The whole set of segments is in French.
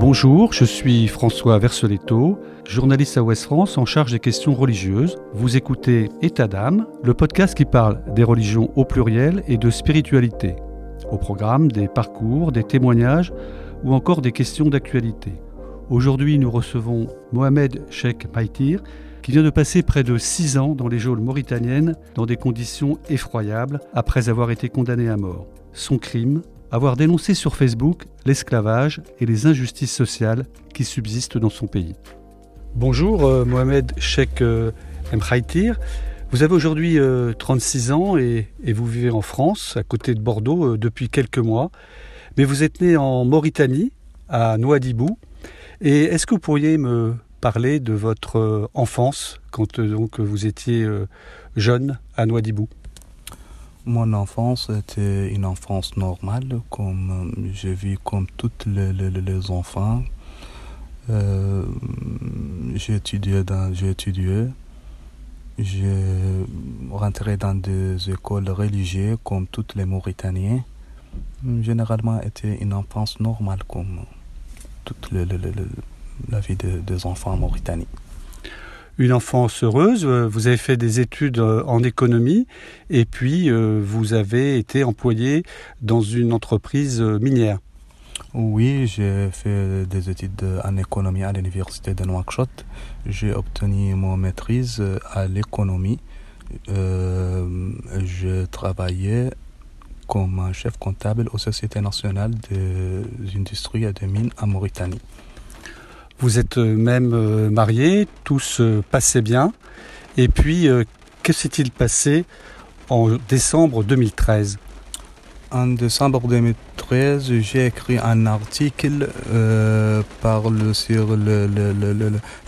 Bonjour, je suis François Verseletto, journaliste à Ouest France en charge des questions religieuses. Vous écoutez État d'âme, le podcast qui parle des religions au pluriel et de spiritualité. Au programme, des parcours, des témoignages ou encore des questions d'actualité. Aujourd'hui, nous recevons Mohamed Sheikh Maïtir, qui vient de passer près de six ans dans les geôles mauritaniennes dans des conditions effroyables après avoir été condamné à mort. Son crime, avoir dénoncé sur Facebook l'esclavage et les injustices sociales qui subsistent dans son pays. Bonjour euh, Mohamed Sheikh euh, Vous avez aujourd'hui 36 euh, ans et, vous vivez en France, à côté de Bordeaux, euh, depuis quelques mois. Mais vous êtes né en Mauritanie, à Nouadhibou. Et est-ce que vous pourriez me parler de votre enfance quand donc, vous étiez jeune à Nouadhibou? Mon enfance était une enfance normale, comme je vis comme tous les, enfants. Euh, j'ai étudié dans, j'ai rentré dans des écoles religieuses comme tous les Mauritaniens. Généralement, était une enfance normale comme toute la vie des enfants en Mauritanie une enfance heureuse. Euh, vous avez fait des études euh, en économie et puis euh, vous avez été employé dans une entreprise minière. Oui, j'ai fait des études en économie à l'université de Nouakchott. J'ai obtenu mon maîtrise à l'économie. Je travaillais comme chef comptable aux Sociétés nationales des industries et des mines en Mauritanie. Vous êtes euh, même euh, mariés, tout se passait bien. Et puis, euh, que s'est-il passé en décembre 2013 En décembre 2013, j'ai écrit un article euh, sur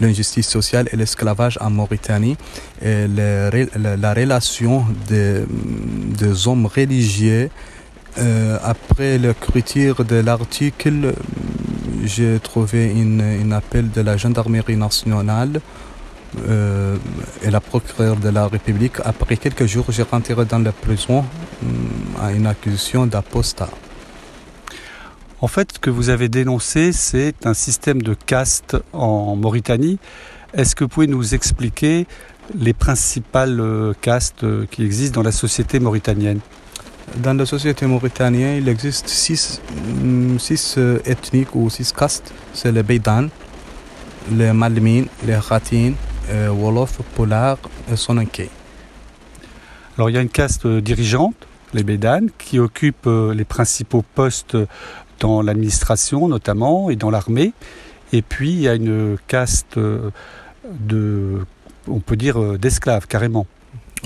l'injustice sociale et l'esclavage en Mauritanie et la, relation des, des hommes religieux. après l'écriture de l'article, j'ai trouvé un appel de la gendarmerie nationale euh, et la procureure de la République. Après quelques jours, j'ai rentré dans la prison euh, à une accusation d'apostat. En fait, ce que vous avez dénoncé, c'est un système de caste en Mauritanie. Est-ce que vous pouvez nous expliquer les principales euh, castes qui existent dans la société mauritanienne? Dans la société mauritanienne, il existe six, mm, six euh, ethniques ou six castes. C'est les Beydan, les Malmines, les Khatin, les Wolof, Polar et Sonanke. Alors il y a une caste euh, dirigeante, les Beydan, qui occupe euh, les principaux postes dans l'administration notamment et dans l'armée. Et puis il y a une caste de, on peut dire, d'esclaves carrément.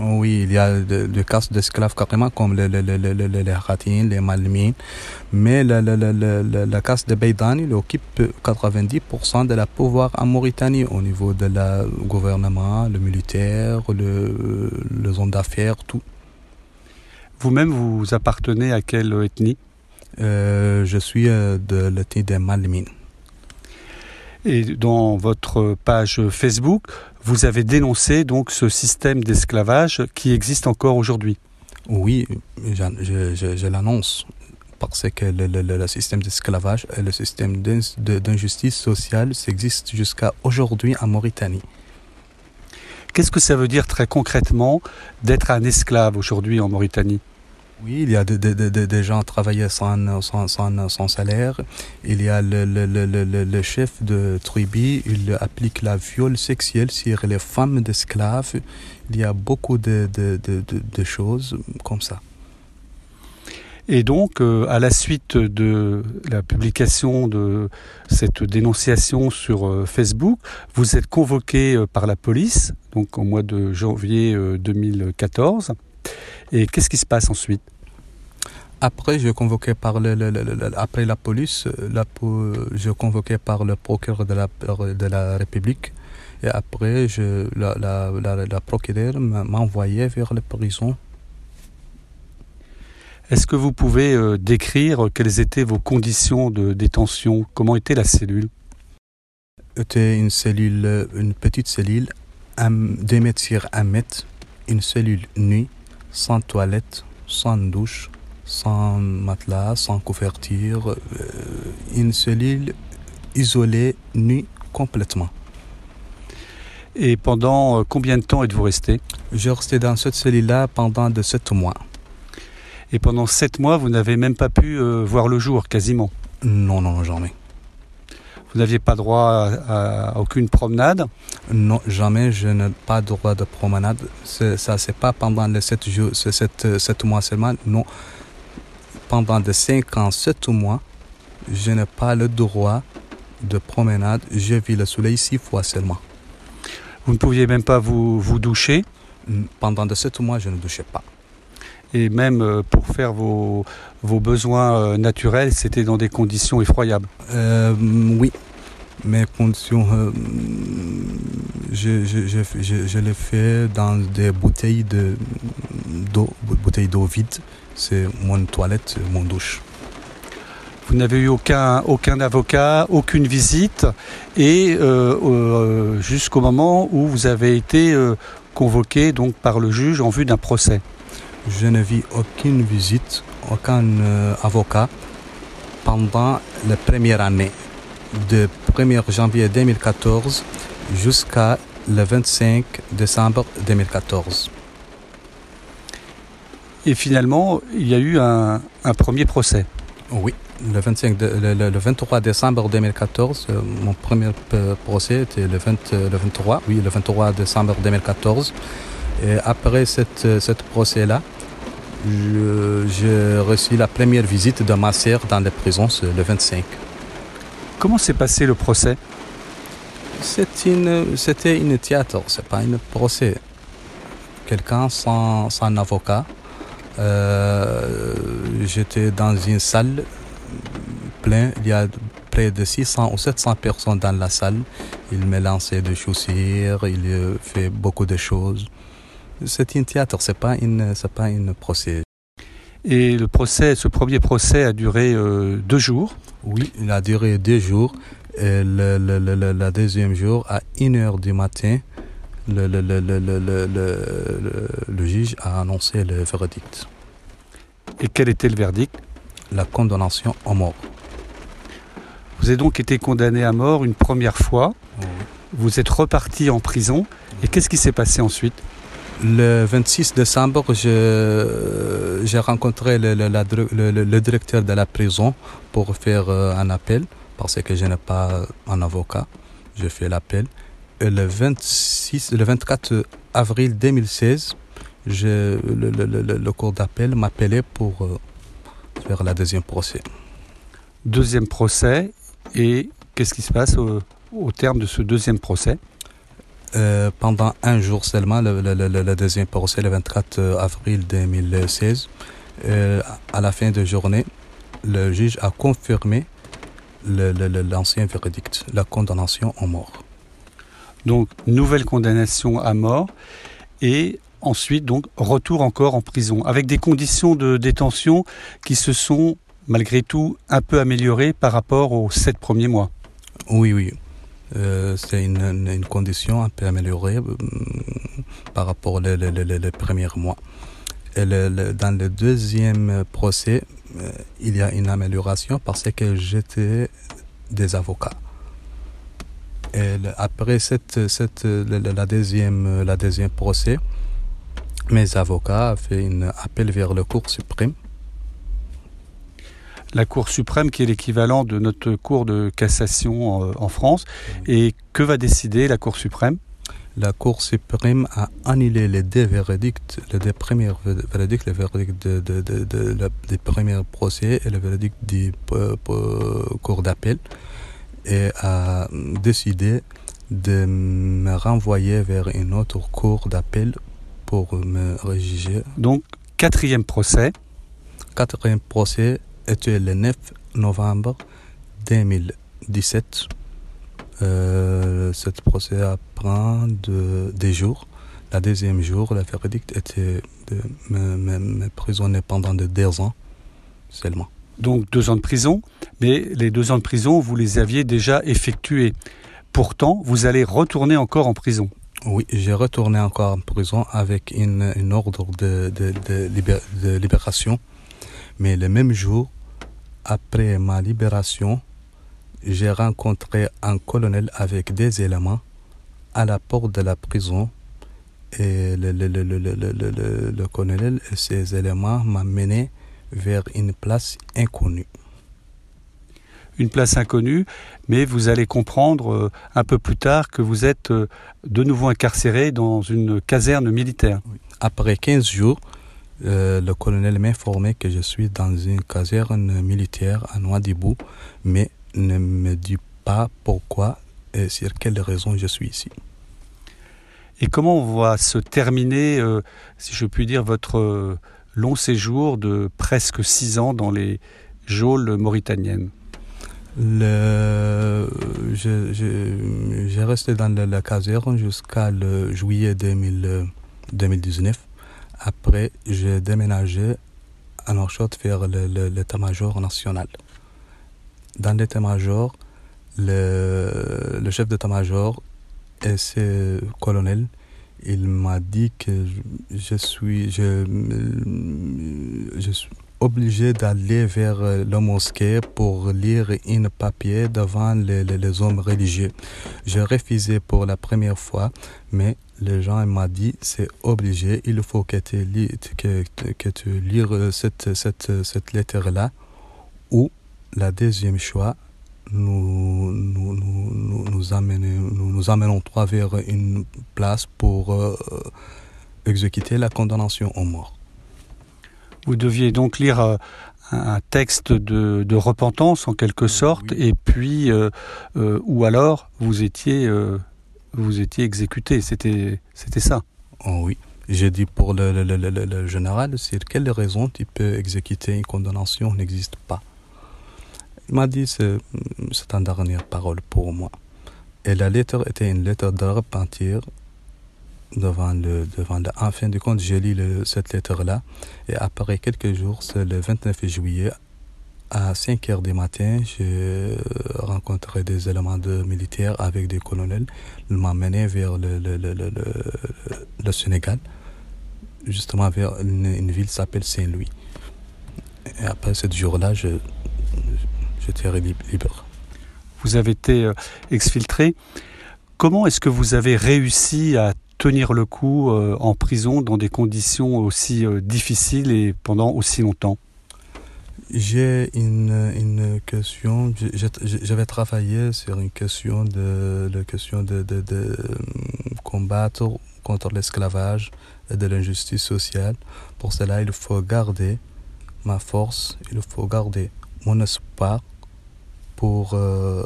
Oui, il y a des cas d'esclaves carrément comme les, les, les, les, les les Malmines. Mais la, la, la, la, la caste de Beydan, il occupe 90% de la pouvoir en Mauritanie au niveau de la gouvernement, le militaire, le, le zone d'affaires, tout. Vous-même, vous appartenez à quelle ethnie? Euh, Je suis euh, de l'ethnie des Malmines. Et dans votre page Facebook, vous avez dénoncé donc ce système d'esclavage qui existe encore aujourd'hui. Oui, je, je, l'annonce parce que le, le, le système d'esclavage et le système d'injustice sociale existe jusqu'à aujourd'hui en Mauritanie. Qu'est-ce que ça veut dire très concrètement d'être un esclave aujourd'hui en Mauritanie? Oui, il y a des gens travaillant sans, sans, sans, salaire. Il y a le, le, le, le, chef de tribu, il applique la viol sexuelle sur les femmes d'esclaves. Il y a beaucoup de, de, de, choses comme ça. Et donc, euh, à la suite de la publication de cette dénonciation sur euh, Facebook, vous êtes convoqué euh, par la police, donc au mois de janvier 2014. Et qu'est-ce qui se passe ensuite? Après, je convoqué par le, après la police, la, je convoqué par le procureur de la, de la République. Et après, je, la, la, la, procureure m'a envoyé vers la prison. Est-ce que vous pouvez euh, décrire quelles étaient vos conditions de détention? Comment était la cellule? C'était une cellule, une petite cellule, 2 mètres sur 1 mètre, une cellule nue, sans toilette, sans douche, sans matelas, sans couverture, euh, une cellule isolée, nue complètement. Et pendant euh, combien de temps êtes-vous resté? Je restais dans cette cellule-là pendant de sept mois. Et pendant sept mois, vous n'avez même pas pu euh, voir le jour, quasiment? Non, non, jamais. Vous n'aviez pas droit à, à aucune promenade Non, jamais, je n'ai pas droit de promenade. Ça, c'est pas pendant les sept jours, c'est sept, sept mois seulement. Non, pendant de cinq ans, sept mois, je n'ai pas le droit de promenade. Je vis le soleil six fois seulement. Vous ne pouviez même pas vous, vous doucher Pendant de sept mois, je ne douchais pas. et même euh, pour faire vos, vos besoins euh, naturels, c'était dans des conditions effroyables. Euh, oui, mes conditions, euh, je, je, je, je, je les fais dans des bouteilles de- d'eau, bouteilles d'eau vide. C'est mon toilette, mon douche. Vous n'avez eu aucun, aucun avocat, aucune visite, et euh, euh, jusqu'au moment où vous avez été convoqué donc par le juge en vue d'un procès. Je ne vis aucune visite, aucun euh, avocat pendant la première année, de 1er janvier 2014 jusqu'à le 25 décembre 2014. Et finalement, il y a eu un, un premier procès. Oui, le, 25 de- le, le- le 23 décembre 2014, euh, mon premier p- procès était le, 20 euh, le 23, oui, le 23 décembre 2014. Et après cette, euh, cette procès-là, j'ai reçu la première visite de ma sœur dans la prison c'est le 25. Comment s'est passé le procès? C'est une, c'était une théâtre, c'est pas un procès. Quelqu'un sans, sans avocat. Euh, j'étais dans une salle pleine, il y a près de 600 ou 700 personnes dans la salle. Il me lançait des chaussures, il fait beaucoup de choses. C'est un théâtre, c'est pas une, c'est pas une procès. Et le procès, ce premier procès a duré euh, deux jours. Oui, il a duré deux jours. Et le, le, le, le- le deuxième jour, à 1h du matin, le juge a annoncé le verdict, Et quel était le verdict la condamnation à mort. Vous avez donc été condamné à mort une première fois. Vous êtes reparti en prison. Et qu'est-ce qui s'est passé ensuite Le 26 décembre, je- j'ai rencontré le, directeur de la prison pour faire euh, un appel parce que je n'ai pas un avocat. Je fais l'appel. Le 26, le 24 avril 2016, je, le, le, cours d'appel m'appelait pour euh, faire la deuxième procès. Deuxième procès. Et qu'est-ce qui se passe au terme de ce deuxième procès? Euh, pendant un jour seulement, le, le, le, le deuxième procès, le 24 avril 2016. Euh, à la fin de journée, le juge a confirmé l'ancien verdict, la condamnation en mort. Donc, nouvelle condamnation à mort. Et ensuite, donc, retour encore en prison. Avec des conditions de détention qui se sont, malgré tout, un peu améliorées par rapport aux sept premiers mois. Oui, oui. Euh, c'est une, condition un peu améliorée euh, par rapport aux les, premiers mois. Et dans le deuxième procès, euh, il y a une amélioration parce que j'étais des avocats. Et le- après cette, deuxième, deuxième procès, mes avocats ont fait un appel vers le Cour suprême La Cour suprême, qui est l'équivalent de notre Cour de cassation euh, en France. Et que va décider la Cour suprême? La Cour suprême a annulé les deux verdicts, les deux premiers ver- verdicts, le verdict de, de, de, de- la- des premiers procès et le verdict du euh, euh, Cour d'appel et a décidé de me renvoyer vers une autre Cour d'appel pour me réjuger. Donc, quatrième procès. Quatrième procès était le 9 novembre 2017. Euh, procès prend de, des jours. Le deuxième jour, le verdict était de me, me, pendant de deux ans seulement. Donc, deux ans de prison. Mais les deux ans de prison, vous les aviez déjà effectués. Pourtant, vous allez retourner encore en prison. Oui, j'ai retourné encore en prison avec une, une ordre de, de, de, libé- de libération. Mais le même jour, après ma libération, j'ai rencontré un colonel avec des éléments à la porte de la prison. Et le, le, le, le colonel et ses éléments m'ont mené vers une place inconnue. Une place inconnue, mais vous allez comprendre euh, un peu plus tard que vous êtes euh, de nouveau incarcéré dans une caserne militaire. Après 15 jours, euh, le colonel m'informait que je suis dans une caserne militaire à Noidibou, mais ne me dit pas pourquoi et sur quelle raison je suis ici. Et comment va se terminer, si je puis dire, votre long séjour de presque six ans dans les geôles mauritaniennes? Le, j'ai resté dans la, caserne jusqu'à le juillet 2019. Après, j'ai déménagé à Nouakchott vers l'état-major national. Dans l'état-major, le, le, chef d'état-major et ses colonels, il m'a dit que je suis, je, je suis obligé d'aller vers la mosquée pour lire un papier devant les, hommes religieux. J'ai refusé pour la première fois, mais les gens m'ont dit c'est obligé, il faut que tu lis, que, que tu lires cette, cette, cette lettre-là. Ou la deuxième choix, nous nous, nous, nous, amenons, nous, nous amenons toi vers une place pour euh, exécuter la condamnation aux mort. Vous deviez donc lire euh, un texte de, repentance en quelque sorte, et puis, euh, euh, ou alors vous étiez, vous étiez exécuté. C'était, c'était ça. Oh oui. J'ai dit pour le, général, c'est quelle raison tu peux exécuter une condamnation n'existe pas? Il m'a dit c'est, c'est une dernière parole pour moi. Et la lettre était une lettre de repentir devant le, devant en fin de compte, j'ai lu cette lettre-là. Et après quelques jours, c'est le 29 juillet, à 5 heures du matin, j'ai rencontré des éléments de militaires avec des colonels. Ils mené vers le, le, le, le, Sénégal, justement vers une, ville qui s'appelle Saint-Louis. Et après ce jour-là, je, j'étais libre. Vous avez été euh, exfiltré. Comment est-ce que vous avez réussi à tenir le coup euh, en prison dans des conditions aussi euh, difficiles et pendant aussi longtemps? J'ai une, une question, j'avais travaillé sur une question de, la question de, de, de combattre contre l'esclavage et de l'injustice sociale. Pour cela, il faut garder ma force, il faut garder mon espoir pour euh,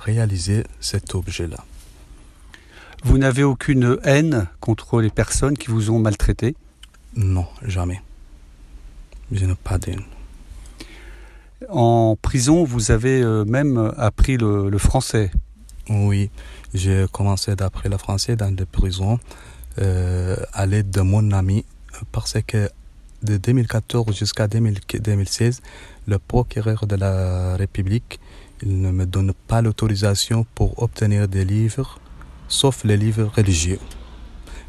réaliser cet objet-là. Vous n'avez aucune haine contre les personnes qui vous ont maltraité? Non, jamais. Je n'ai pas d'haine. En prison, vous avez euh, même appris le, français Oui, j'ai commencé d'apprendre le français dans des prisons euh, à l'aide de mon ami parce que de 2014 jusqu'à 2016, le procureur de la République ne me donne pas l'autorisation pour obtenir des livres sauf les livres religieux.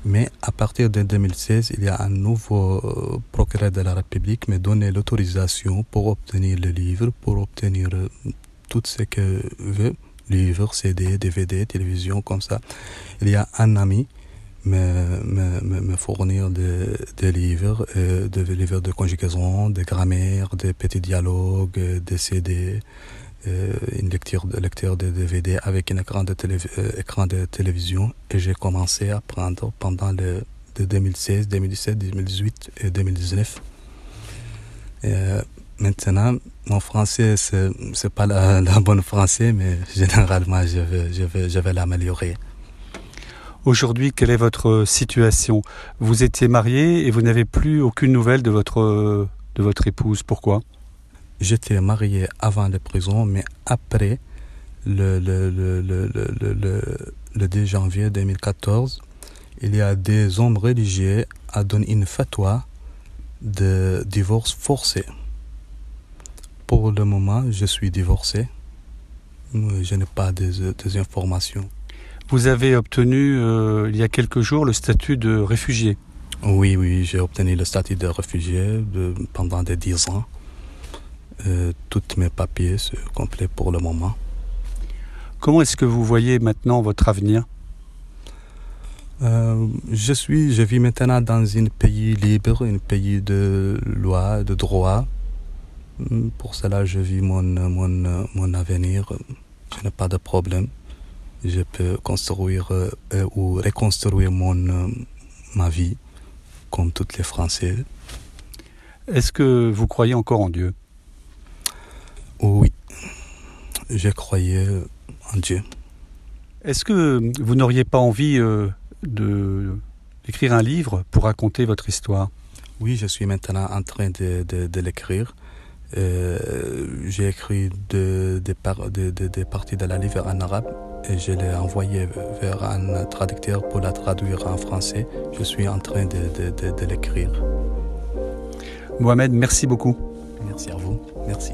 Mais à partir de 2016, il y a un nouveau euh, procureur de la République qui m'a donné l'autorisation pour obtenir les livres, pour obtenir euh, tout ce que veut, livres, CD, DVD, télévision, comme ça. Il y a un ami me, me, me fournir des, livres, euh, des livres de conjugaison, de grammaire, des petits dialogues, des CD, une lecture de lecteur de DVD avec un écran de, euh, écran de télévision et j'ai commencé à apprendre pendant le de 2016, 2017, 2018 et 2019. Euh, maintenant, mon français, c'est, c'est pas la, la, bonne français, mais généralement, je vais, je vais, je vais l'améliorer. Aujourd'hui, quelle est votre situation? Vous étiez marié et vous n'avez plus aucune nouvelle de votre, de votre épouse. Pourquoi? J'étais marié avant la prison, mais après le, le, le, le, le 2 janvier 2014, il y a des hommes religieux à donné une fatwa de divorce forcé. Pour le moment, je suis divorcé. Je n'ai pas des, des, informations. Vous avez obtenu euh, il y a quelques jours le statut de réfugié. Oui, oui, j'ai obtenu le statut de réfugié pendant des 10 ans. Euh, tous mes papiers sont complets pour le moment. Comment est-ce que vous voyez maintenant votre avenir? Euh, je suis, je vis maintenant dans un pays libre, un pays de loi, de droit. Pour cela, je vis mon, mon, mon avenir. Je n'ai pas de problème. Je peux construire euh, ou reconstruire mon, ma vie comme tous les Français. Est-ce que vous croyez encore en Dieu? Oui, je croyais en Dieu. Est-ce que vous n'auriez pas envie euh, de d'écrire un livre pour raconter votre histoire? Oui, je suis maintenant en train de, de, l'écrire. Euh, j'ai écrit des de, de, parties de la livre en arabe et je l'ai envoyé vers un traducteur pour la traduire en français. Je suis en train de, l'écrire. Mohamed, merci beaucoup. Merci à vous. Merci.